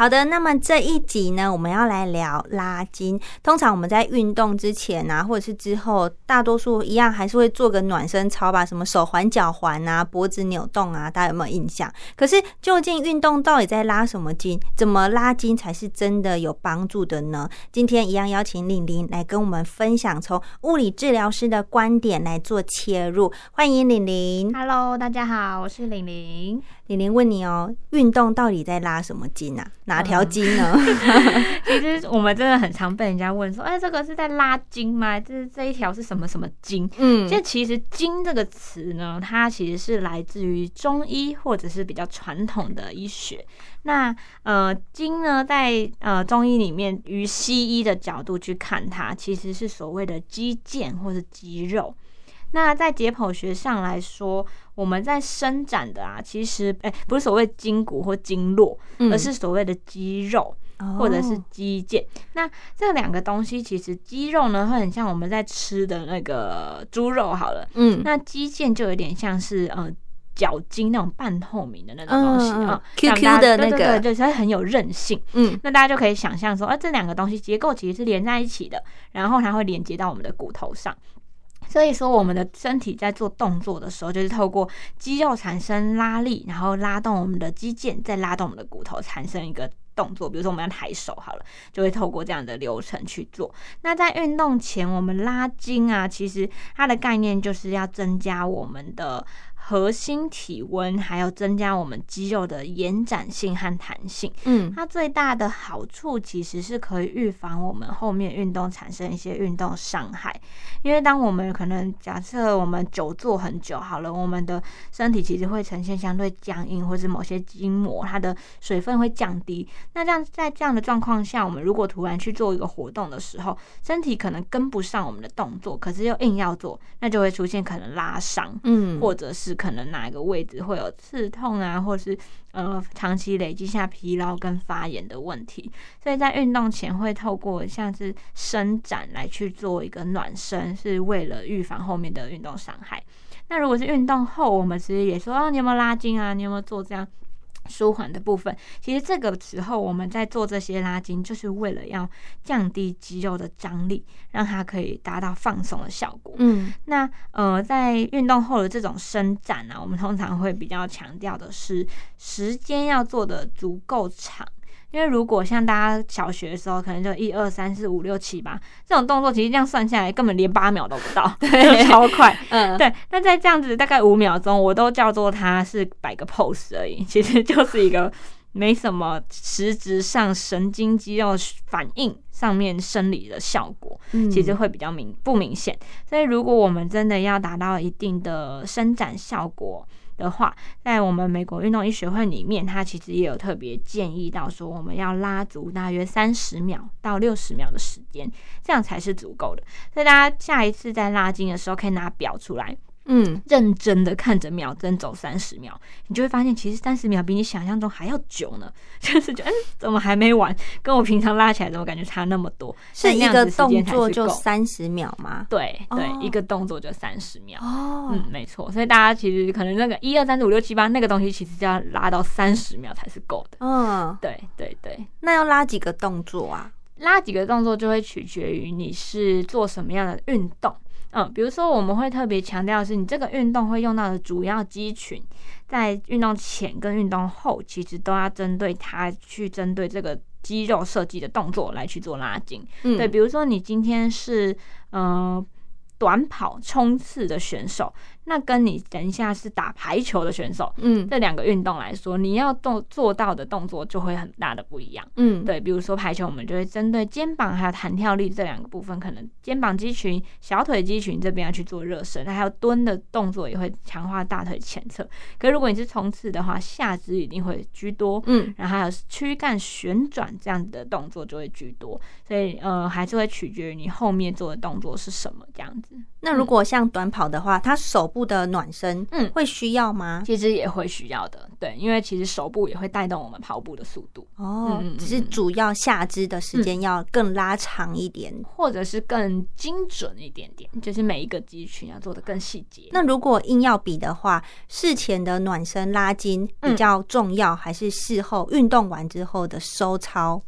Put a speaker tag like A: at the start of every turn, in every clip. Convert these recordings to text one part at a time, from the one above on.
A: 好的，那么这一集呢，我们要来聊拉筋。通常我们在运动之前啊，或者是之后，大多数一样还是会做个暖身操吧，什么手环、脚环啊，脖子扭动啊，大家有没有印象？可是究竟运动到底在拉什么筋？怎么拉筋才是真的有帮助的呢？今天一样邀请玲玲来跟我们分享，从物理治疗师的观点来做切入。欢迎玲玲。
B: Hello，大家好，我是玲玲。
A: 玲玲问你哦，运动到底在拉什么筋啊？哪条筋呢？
B: 其实我们真的很常被人家问说，哎，这个是在拉筋吗？这是这一条是什么什么筋？嗯，这其实“筋”这个词呢，它其实是来自于中医或者是比较传统的医学。那呃，筋呢，在呃中医里面，于西医的角度去看它，其实是所谓的肌腱或是肌肉。那在解剖学上来说，我们在伸展的啊，其实哎，不是所谓筋骨或经络，而是所谓的肌肉或者是肌腱。那这两个东西，其实肌肉呢，会很像我们在吃的那个猪肉好了，嗯，那肌腱就有点像是呃脚筋那种半透明的那种东西啊
A: ，Q Q 的那个，
B: 就是它很有韧性。嗯，那大家就可以想象说，啊，这两个东西结构其实是连在一起的，然后它会连接到我们的骨头上。所以说，我们的身体在做动作的时候，就是透过肌肉产生拉力，然后拉动我们的肌腱，再拉动我们的骨头，产生一个动作。比如说，我们要抬手好了，就会透过这样的流程去做。那在运动前，我们拉筋啊，其实它的概念就是要增加我们的。核心体温，还有增加我们肌肉的延展性和弹性。嗯，它最大的好处其实是可以预防我们后面运动产生一些运动伤害。因为当我们可能假设我们久坐很久，好了，我们的身体其实会呈现相对僵硬，或者某些筋膜它的水分会降低。那这样在这样的状况下，我们如果突然去做一个活动的时候，身体可能跟不上我们的动作，可是又硬要做，那就会出现可能拉伤，嗯，或者是。可能哪一个位置会有刺痛啊，或是呃长期累积下疲劳跟发炎的问题，所以在运动前会透过像是伸展来去做一个暖身，是为了预防后面的运动伤害。那如果是运动后，我们其实也说啊，你有没有拉筋啊？你有没有做这样？舒缓的部分，其实这个时候我们在做这些拉筋，就是为了要降低肌肉的张力，让它可以达到放松的效果。嗯，那呃，在运动后的这种伸展呢，我们通常会比较强调的是时间要做的足够长。因为如果像大家小学的时候，可能就一二三四五六七八这种动作，其实这样算下来根本连八秒都不到，对，超快。嗯，对。那在这样子大概五秒钟，我都叫做它是摆个 pose 而已，其实就是一个没什么实质上神经肌肉反应上面生理的效果，嗯其实会比较明不明显。所以如果我们真的要达到一定的伸展效果，的话，在我们美国运动医学会里面，他其实也有特别建议到说，我们要拉足大约三十秒到六十秒的时间，这样才是足够的。所以大家下一次在拉筋的时候，可以拿表出来。嗯，认真的看着秒针走三十秒，你就会发现其实三十秒比你想象中还要久呢。就是觉得，嗯，怎么还没完？跟我平常拉起来怎么感觉差那么多？
A: 是一个动作就三十秒吗？
B: 对对，一个动作就三十秒。哦，嗯，没错。所以大家其实可能那个一二三四五六七八那个东西，其实就要拉到三十秒才是够的。嗯，对对对。
A: 那要拉几个动作啊？
B: 拉几个动作就会取决于你是做什么样的运动。嗯，比如说我们会特别强调是，你这个运动会用到的主要肌群，在运动前跟运动后，其实都要针对它去针对这个肌肉设计的动作来去做拉筋。嗯，对，比如说你今天是嗯短跑冲刺的选手。那跟你等一下是打排球的选手，嗯，这两个运动来说，你要动做到的动作就会很大的不一样，嗯，对，比如说排球，我们就会针对肩膀还有弹跳力这两个部分，可能肩膀肌群、小腿肌群这边要去做热身，那还有蹲的动作也会强化大腿前侧。可如果你是冲刺的话，下肢一定会居多，嗯，然后还有躯干旋转这样子的动作就会居多，所以呃，还是会取决于你后面做的动作是什么这样子。
A: 那如果像短跑的话，它手部的暖身，嗯，会需要吗？
B: 其实也会需要的，对，因为其实手部也会带动我们跑步的速度。
A: 哦，只是主要下肢的时间要更拉长一点，
B: 或者是更精准一点点，就是每一个肌群要做的更细节。
A: 那如果硬要比的话，事前的暖身拉筋比较重要，还是事后运动完之后的收操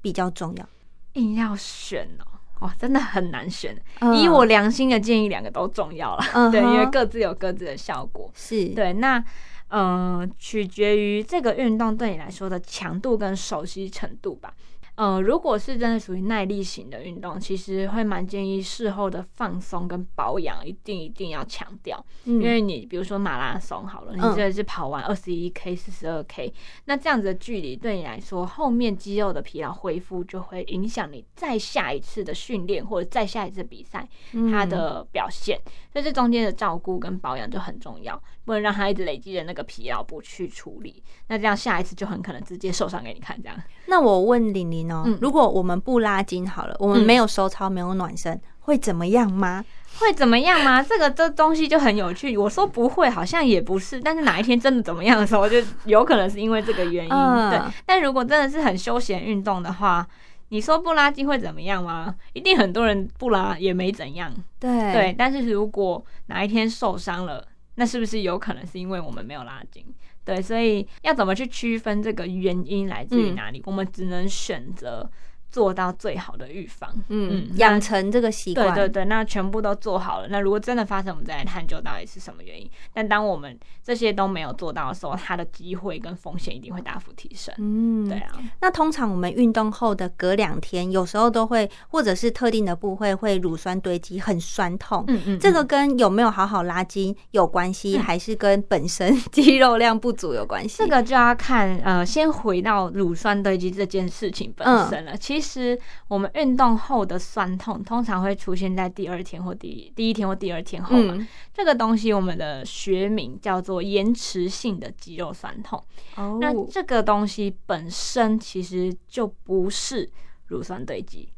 A: 比较重要？
B: 硬要选哦。哇，真的很难选。以我良心的建议，两个都重要了。对，因为各自有各自的效果。
A: 是
B: 对。那嗯，取决于这个运动对你来说的强度跟熟悉程度吧。嗯，如果是真的属于耐力型的运动，其实会蛮建议事后的放松跟保养一定一定要强调。嗯因为你比如说马拉松好了，你这是跑完二十一 K、四十二 K，那这样子的距离对你来说，后面肌肉的疲劳恢复就会影响你再下一次的训练或者再下一次比赛它的表现。所以这中间的照顾跟保养就很重要，不能让它一直累积的那个疲劳不去处理，那这样下一次就很可能直接受伤给你看。这样，
A: 那我问玲玲。嗯，如果我们不拉筋好了，我们没有收操，没有暖身，会怎么样吗？
B: 会怎么样吗？这个这东西就很有趣。我说不会，好像也不是。但是哪一天真的怎么样的时候，就有可能是因为这个原因。对。但如果真的是很休闲运动的话，你说不拉筋会怎么样吗？一定很多人不拉也没怎样。
A: 对
B: 对。但是如果哪一天受伤了，那是不是有可能是因为我们没有拉筋？对，所以要怎么去区分这个原因来自于哪里？我们只能选择。做到最好的预防，
A: 嗯，养成这个习惯，
B: 对对对，那全部都做好了。那如果真的发生，我们再来探究到底是什么原因。但当我们这些都没有做到的时候，它的机会跟风险一定会大幅提升。嗯，对啊。
A: 那通常我们运动后的隔两天，有时候都会，或者是特定的部位会乳酸堆积，很酸痛。嗯嗯，这个跟有没有好好拉筋有关系，还是跟本身肌肉量不足有关系？
B: 这个就要看，呃，先回到乳酸堆积这件事情本身了。其实。其实我们运动后的酸痛通常会出现在第二天或第第一天或第二天后嘛。这个东西我们的学名叫做延迟性的肌肉酸痛。哦，那这个东西本身其实就不是乳酸堆积，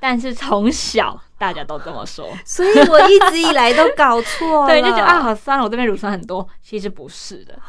B: 但是从小大家都这么说，
A: 所以我一直以来都搞错。
B: 对，就觉得啊好酸了，我这边乳酸很多，其实不是的。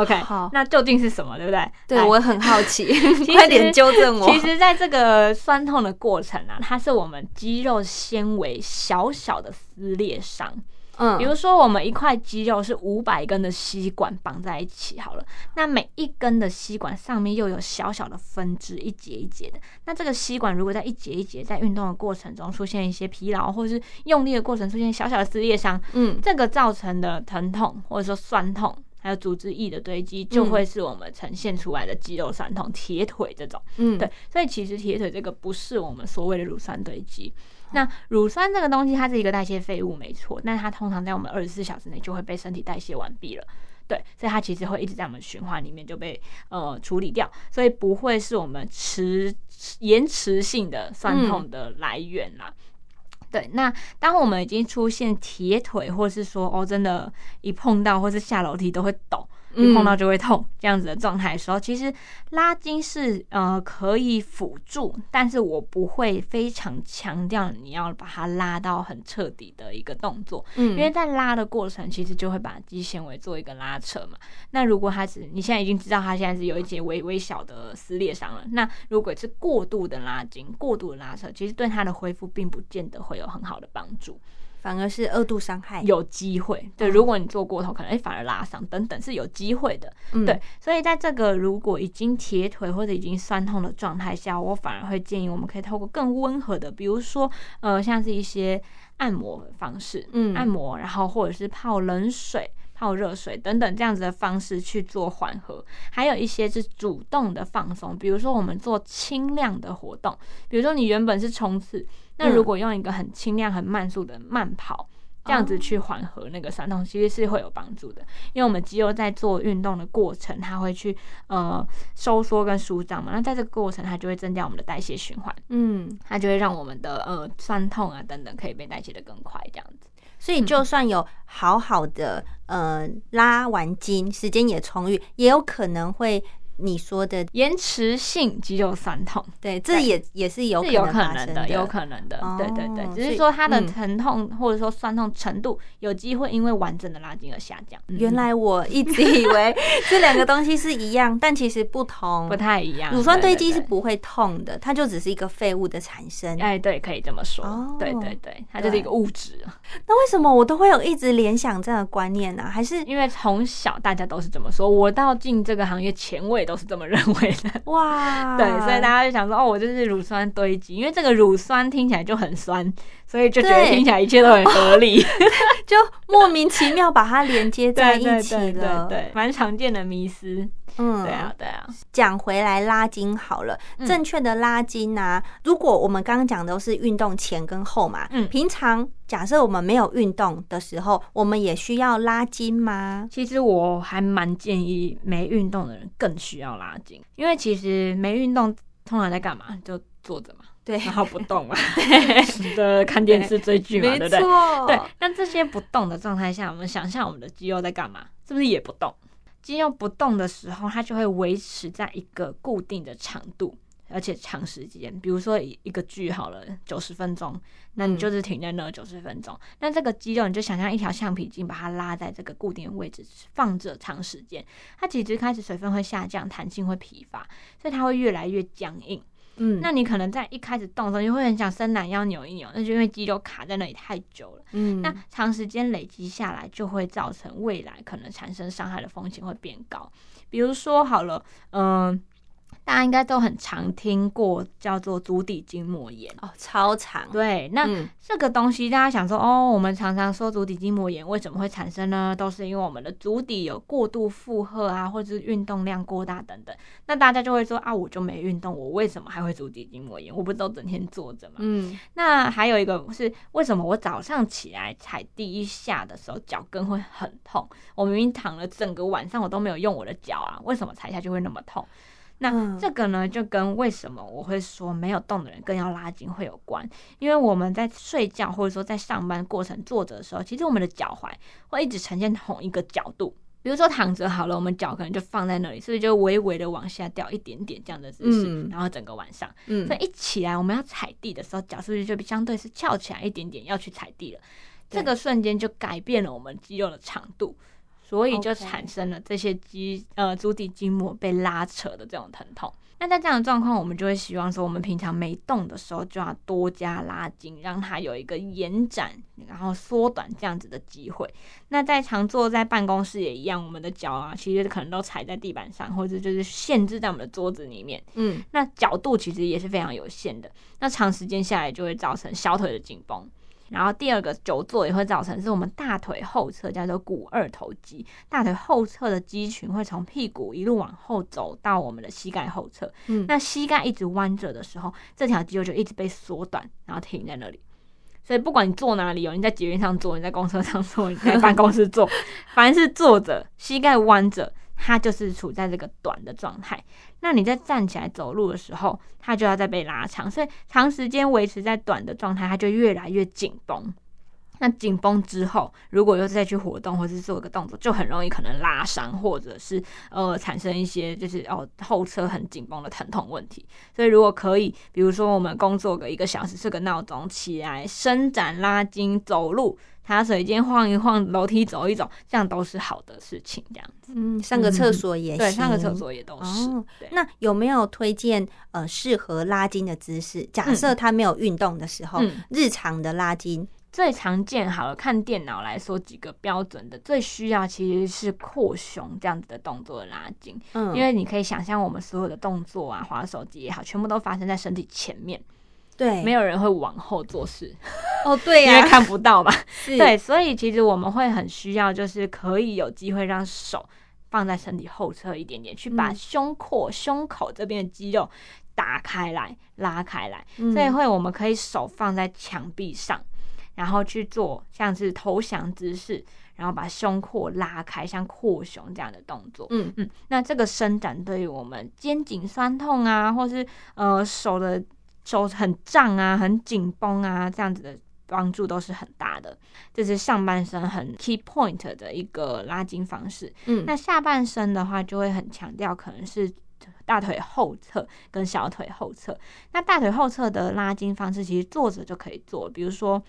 B: OK，好，那究竟是什么，对不对？
A: 对我很好奇，快点纠正我。
B: 其实，在这个酸痛的过程啊，它是我们肌肉纤维小小的撕裂伤。嗯，比如说我们一块肌肉是五百根的吸管绑在一起好了，那每一根的吸管上面又有小小的分支，一节一节的。那这个吸管如果在一节一节在运动的过程中出现一些疲劳，或者是用力的过程出现小小的撕裂伤，嗯，这个造成的疼痛或者说酸痛。还有组织液的堆积，就会是我们呈现出来的肌肉酸痛。铁腿这种，嗯，对，所以其实铁腿这个不是我们所谓的乳酸堆积。那乳酸这个东西，它是一个代谢废物，没错，但它通常在我们二十四小时内就会被身体代谢完毕了。对，所以它其实会一直在我们循环里面就被呃处理掉，所以不会是我们持延迟性的酸痛的来源啦。对，那当我们已经出现铁腿，或是说哦，真的，一碰到或是下楼梯都会抖。一碰到就会痛，这样子的状态的时候，其实拉筋是呃可以辅助，但是我不会非常强调你要把它拉到很彻底的一个动作，嗯，因为在拉的过程其实就会把肌纤维做一个拉扯嘛。那如果它只你现在已经知道它现在是有一些微微小的撕裂伤了，那如果是过度的拉筋、过度的拉扯，其实对它的恢复并不见得会有很好的帮助。
A: 反而是二度伤害，
B: 有机会。对，如果你做过头，可能哎反而拉伤等等是有机会的。对，所以在这个如果已经铁腿或者已经酸痛的状态下，我反而会建议我们可以透过更温和的，比如说呃像是一些按摩方式，嗯，按摩，然后或者是泡冷水、泡热水等等这样子的方式去做缓和。还有一些是主动的放松，比如说我们做轻量的活动，比如说你原本是冲刺。那如果用一个很轻量、很慢速的慢跑，这样子去缓和那个酸痛，其实是会有帮助的。因为我们肌肉在做运动的过程，它会去呃收缩跟舒张嘛，那在这个过程，它就会增加我们的代谢循环，嗯，它就会让我们的呃酸痛啊等等可以被代谢的更快，这样子。
A: 所以就算有好好的呃拉完筋，时间也充裕，也有可能会。你说的
B: 延迟性肌肉酸痛，
A: 对，这也也是有
B: 有可
A: 能
B: 的，有可能的，对对对，只是说它的疼痛或者说酸痛程度有机会因为完整的拉筋而下降。
A: 原来我一直以为 这两个东西是一样，但其实不同，
B: 不太一样。
A: 乳酸堆积是不会痛的，它就只是一个废物的产生。
B: 哎，对，可以这么说。对对对，它就是一个物质。
A: 那为什么我都会有一直联想这样的观念呢？还是
B: 因为从小大家都是这么说，我到进这个行业前我也都是这么认为的。哇，对，所以大家就想说，哦，我就是乳酸堆积，因为这个乳酸听起来就很酸，所以就觉得听起来一切都很合理，
A: 就莫名其妙把它连接在 一起
B: 了。对，蛮常见的迷思。嗯，对啊，对啊。
A: 讲回来拉筋好了，正确的拉筋啊，如果我们刚刚讲的都是运动前跟后嘛，嗯，平常假设我们没有运动的时候，我们也需要拉筋吗？
B: 其实我还蛮建议没运动的人更需要拉筋，因为其实没运动通常在干嘛？就坐着嘛，
A: 对，
B: 然后不动嘛，对，看电视追剧嘛，对不对？对。那这些不动的状态下，我们想象我们的肌肉在干嘛？是不是也不动？肌肉不动的时候，它就会维持在一个固定的长度，而且长时间。比如说一个剧好了九十分钟，那你就是停在那九十分钟。那这个肌肉你就想象一条橡皮筋，把它拉在这个固定的位置放着长时间，它其实开始水分会下降，弹性会疲乏，所以它会越来越僵硬。嗯，那你可能在一开始动的时候，你会很想伸懒腰扭一扭，那就因为肌肉卡在那里太久了。嗯，那长时间累积下来，就会造成未来可能产生伤害的风险会变高。比如说好了，嗯。大家应该都很常听过叫做足底筋膜炎
A: 哦，超长。
B: 对，那这个东西大家想说哦，我们常常说足底筋膜炎为什么会产生呢？都是因为我们的足底有过度负荷啊，或者是运动量过大等等。那大家就会说啊，我就没运动，我为什么还会足底筋膜炎？我不都整天坐着嘛？嗯。那还有一个是为什么我早上起来踩第一下的时候脚跟会很痛？我明明躺了整个晚上，我都没有用我的脚啊，为什么踩下去会那么痛？那这个呢，就跟为什么我会说没有动的人更要拉筋会有关，因为我们在睡觉或者说在上班过程坐着的时候，其实我们的脚踝会一直呈现同一个角度。比如说躺着好了，我们脚可能就放在那里，所以就微微的往下掉一点点这样的姿势，然后整个晚上，所以一起来我们要踩地的时候，脚是不是就相对是翘起来一点点要去踩地了？这个瞬间就改变了我们肌肉的长度。所以就产生了这些肌呃足底筋膜被拉扯的这种疼痛。那在这样的状况，我们就会希望说，我们平常没动的时候就要多加拉筋，让它有一个延展，然后缩短这样子的机会。那在常坐在办公室也一样，我们的脚啊，其实可能都踩在地板上，或者就是限制在我们的桌子里面。嗯，那角度其实也是非常有限的。那长时间下来就会造成小腿的紧绷。然后第二个久坐也会造成，是我们大腿后侧叫做股二头肌，大腿后侧的肌群会从屁股一路往后走到我们的膝盖后侧。嗯，那膝盖一直弯着的时候，这条肌肉就一直被缩短，然后停在那里。所以不管你坐哪里哦，你在捷运上坐，你在公车上坐，你在办公室坐，凡是坐着，膝盖弯着。它就是处在这个短的状态，那你在站起来走路的时候，它就要再被拉长，所以长时间维持在短的状态，它就越来越紧绷。那紧绷之后，如果又再去活动或者是做一个动作，就很容易可能拉伤，或者是呃产生一些就是哦后侧很紧绷的疼痛问题。所以如果可以，比如说我们工作个一个小时，设个闹钟起来伸展拉筋走路。茶水间晃一晃，楼梯走一走，这样都是好的事情。这样子，
A: 嗯，上个厕所也行，
B: 对，上个厕所也都是。
A: 那有没有推荐呃适合拉筋的姿势？假设他没有运动的时候，日常的拉筋
B: 最常见，好了，看电脑来说几个标准的，最需要其实是扩胸这样子的动作的拉筋。嗯，因为你可以想象，我们所有的动作啊，滑手机也好，全部都发生在身体前面。
A: 对，
B: 没有人会往后做事。
A: 哦，对
B: 呀，因为看不到嘛。对，所以其实我们会很需要，就是可以有机会让手放在身体后侧一点点，去把胸廓、胸口这边的肌肉打开来、拉开来。所以会，我们可以手放在墙壁上，然后去做像是投降姿势，然后把胸廓拉开，像扩胸这样的动作。嗯嗯，那这个伸展对于我们肩颈酸痛啊，或是呃手的手很胀啊、很紧绷啊这样子的帮助都是很大的。这是上半身很 key point 的一个拉筋方式。嗯，那下半身的话就会很强调，可能是。大腿后侧跟小腿后侧，那大腿后侧的拉筋方式其实坐着就可以做，比如说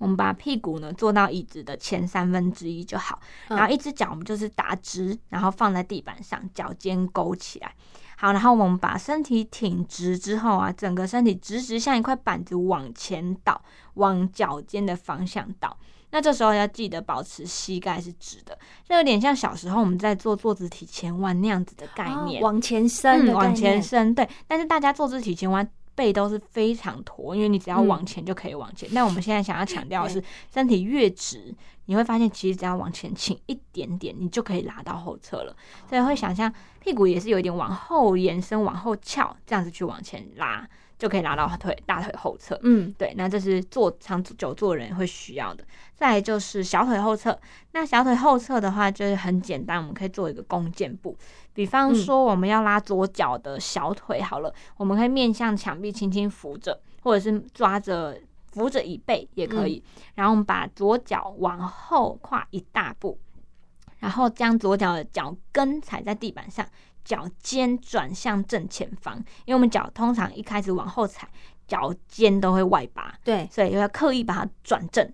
B: 我们把屁股呢坐到椅子的前三分之一就好，然后一只脚我们就是打直，然后放在地板上，脚尖勾起来，好，然后我们把身体挺直之后啊，整个身体直直像一块板子往前倒，往脚尖的方向倒。那这时候要记得保持膝盖是直的，这有点像小时候我们在做坐姿体前弯那样子的概念，
A: 往前伸，
B: 往前伸。对，但是大家坐姿体前弯背都是非常驼，因为你只要往前就可以往前。但我们现在想要强调的是，身体越直，你会发现其实只要往前倾一点点，你就可以拉到后侧了。所以会想象屁股也是有一点往后延伸、往后翘，这样子去往前拉。就可以拉到腿大腿后侧，嗯，对，那这是坐长久坐人会需要的。再就是小腿后侧，那小腿后侧的话就是很简单，我们可以做一个弓箭步。比方说我们要拉左脚的小腿，好了，我们可以面向墙壁轻轻扶着，或者是抓着扶着椅背也可以。然后我们把左脚往后跨一大步，然后将左脚的脚跟踩在地板上。脚尖转向正前方，因为我们脚通常一开始往后踩，脚尖都会外拔，
A: 对，
B: 所以要刻意把它转正。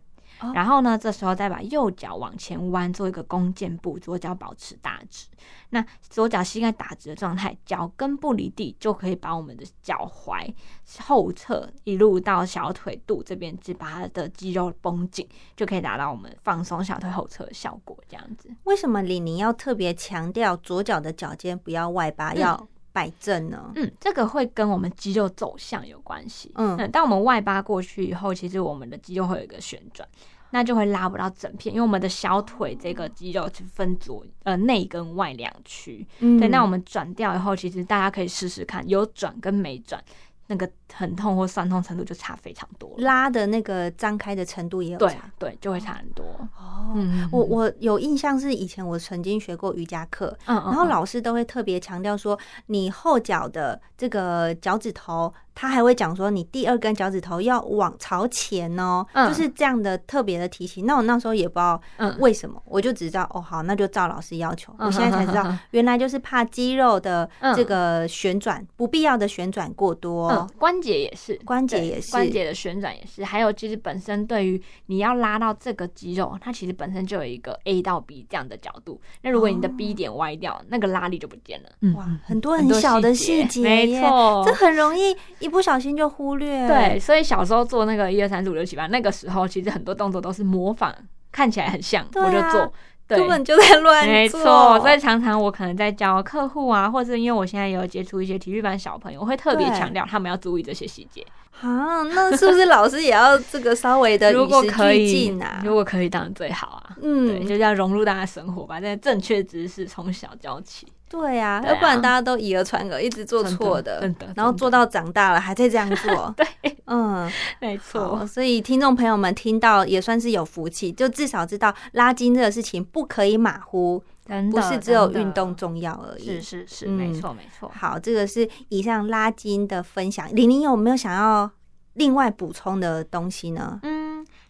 B: 然后呢，这时候再把右脚往前弯，做一个弓箭步，左脚保持大直。那左脚膝盖打直的状态，脚跟不离地，就可以把我们的脚踝后侧一路到小腿肚这边，只把它的肌肉绷紧，就可以达到我们放松小腿后侧的效果。这样子，
A: 为什么李宁要特别强调左脚的脚尖不要外八，要摆正呢？
B: 嗯，这个会跟我们肌肉走向有关系。嗯，当我们外八过去以后，其实我们的肌肉会有一个旋转。那就会拉不到整片，因为我们的小腿这个肌肉是分左呃内跟外两区。对，那我们转掉以后，其实大家可以试试看，有转跟没转。那个疼痛或酸痛程度就差非常多，
A: 拉的那个张开的程度也有差，
B: 对，就会差很多。
A: 哦，我我有印象是以前我曾经学过瑜伽课，嗯，然后老师都会特别强调说，你后脚的这个脚趾头，他还会讲说，你第二根脚趾头要往朝前哦，就是这样的特别的提醒。那我那时候也不知道为什么，我就只知道哦，好，那就照老师要求。我现在才知道，原来就是怕肌肉的这个旋转不必要的旋转过多。
B: 关节也是，
A: 关节也是，
B: 关节的旋转也是。还有，其实本身对于你要拉到这个肌肉，它其实本身就有一个 A 到 B 这样的角度。那如果你的 B 点歪掉，那个拉力就不见了。
A: 哇，很多很小的细节，
B: 没错，
A: 这很容易一不小心就忽略。
B: 对，所以小时候做那个一二三四五六七八，那个时候其实很多动作都是模仿，看起来很像，我就做。
A: 根本就在乱做，
B: 没错。所以常常我可能在教客户啊，或者因为我现在有接触一些体育班小朋友，我会特别强调他们要注意这些细节。
A: 啊，那是不是老师也要这个稍微的与时俱进啊？
B: 如果可以，当然最好啊。嗯，对，就要融入大家生活，吧这些正确知识从小教起。
A: 对呀，要不然大家都以讹传讹，一直做错的，然后做到长大了还在这样做。
B: 对，嗯，没错。
A: 所以听众朋友们听到也算是有福气，就至少知道拉筋这个事情不可以马虎，不是只有运动重要而已。
B: 是是是，没错没错。
A: 好，这个是以上拉筋的分享。玲玲有没有想要另外补充的东西呢？
B: 嗯。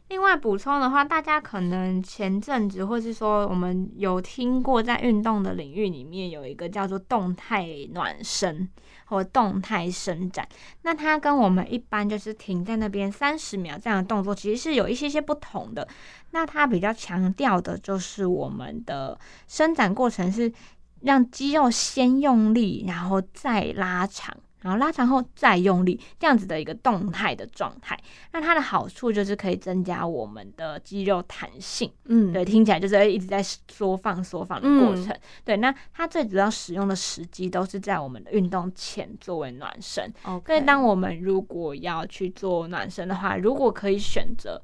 B: 另外补充的话，大家可能前阵子，或是说我们有听过，在运动的领域里面有一个叫做动态暖身或动态伸展。那它跟我们一般就是停在那边三十秒这样的动作，其实是有一些些不同的。那它比较强调的就是我们的伸展过程是让肌肉先用力，然后再拉长。然后拉长后再用力，这样子的一个动态的状态，那它的好处就是可以增加我们的肌肉弹性。嗯，对，听起来就是一直在缩放、缩放的过程。对，那它最主要使用的时机都是在我们的运动前作为暖身。所以，当我们如果要去做暖身的话，如果可以选择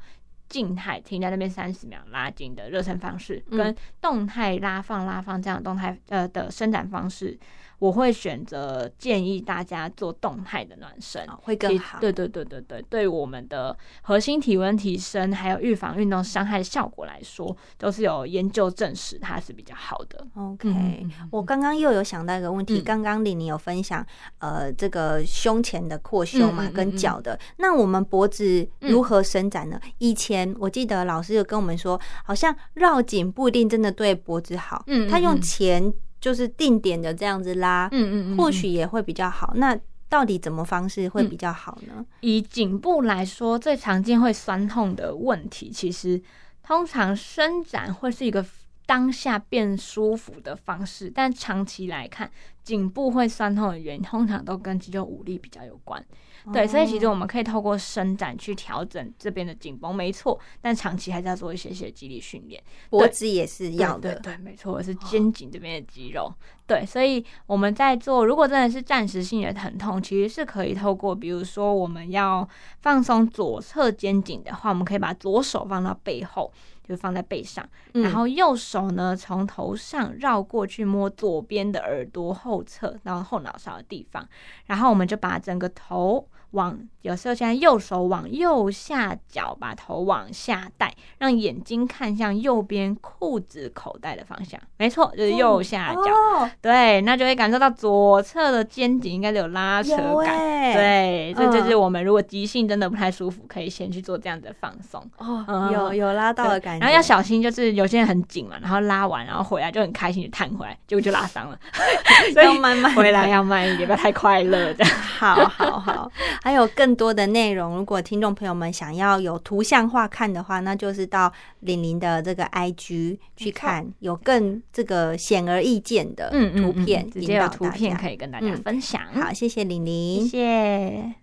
B: 静态停在那边三十秒拉筋的热身方式，跟动态拉放、拉放这样动态呃的伸展方式。我会选择建议大家做动态的暖身，
A: 会更好。
B: 对对对对对，对我们的核心体温提升，还有预防运动伤害的效果来说，都是有研究证实它是比较好的。
A: OK，我刚刚又有想到一个问题，刚刚李宁有分享，呃，这个胸前的扩胸嘛，跟脚的，那我们脖子如何伸展呢？以前我记得老师有跟我们说，好像绕颈不一定真的对脖子好，嗯，他用前。就是定点的这样子拉，嗯嗯，或许也会比较好。那到底怎么方式会比较好呢？
B: 以颈部来说，最常见会酸痛的问题，其实通常伸展会是一个当下变舒服的方式，但长期来看，颈部会酸痛的原因，通常都跟肌肉无力比较有关。对，所以其实我们可以透过伸展去调整这边的紧绷，没错。但长期还是要做一些些肌力训练，
A: 脖子也是要
B: 的。对，没错，是肩颈这边的肌肉。对，所以我们在做，如果真的是暂时性的疼痛，其实是可以透过，比如说我们要放松左侧肩颈的话，我们可以把左手放到背后。就放在背上，然后右手呢从头上绕过去摸左边的耳朵后侧，然后后脑勺的地方，然后我们就把整个头。往有时候现在右手往右下角，把头往下带，让眼睛看向右边裤子口袋的方向。没错，就是右下角。对，那就会感受到左侧的肩颈应该有拉扯感。对，这就是我们如果急性真的不太舒服，可以先去做这样的放松。
A: 哦，有有拉到的感觉。
B: 然后要小心，就是有些人很紧嘛，然后拉完然后回来就很开心的弹回来，结果就拉伤了。
A: 所以慢慢
B: 回来要慢一点，不要太快乐这样。
A: 好好好。还有更多的内容，如果听众朋友们想要有图像化看的话，那就是到玲玲的这个 IG 去看，有更这个显而易见的图片，
B: 直接有图片可以跟大家分享。
A: 好，谢谢玲玲，
B: 谢谢。